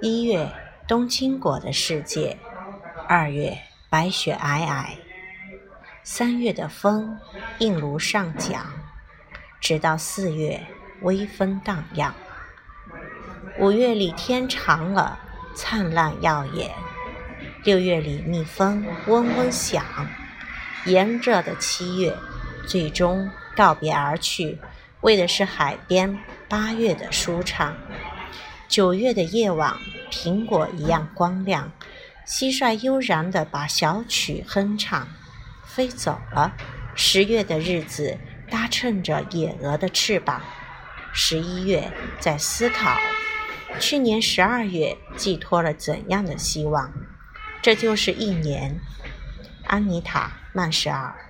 一月，冬青果的世界；二月，白雪皑皑；三月的风映如上讲，直到四月，微风荡漾。五月里天长了，灿烂耀眼；六月里蜜蜂嗡嗡响；炎热的七月，最终告别而去，为的是海边八月的舒畅。九月的夜晚，苹果一样光亮，蟋蟀悠然地把小曲哼唱，飞走了。十月的日子，搭乘着野鹅的翅膀。十一月在思考，去年十二月寄托了怎样的希望？这就是一年。安妮塔·曼舍尔。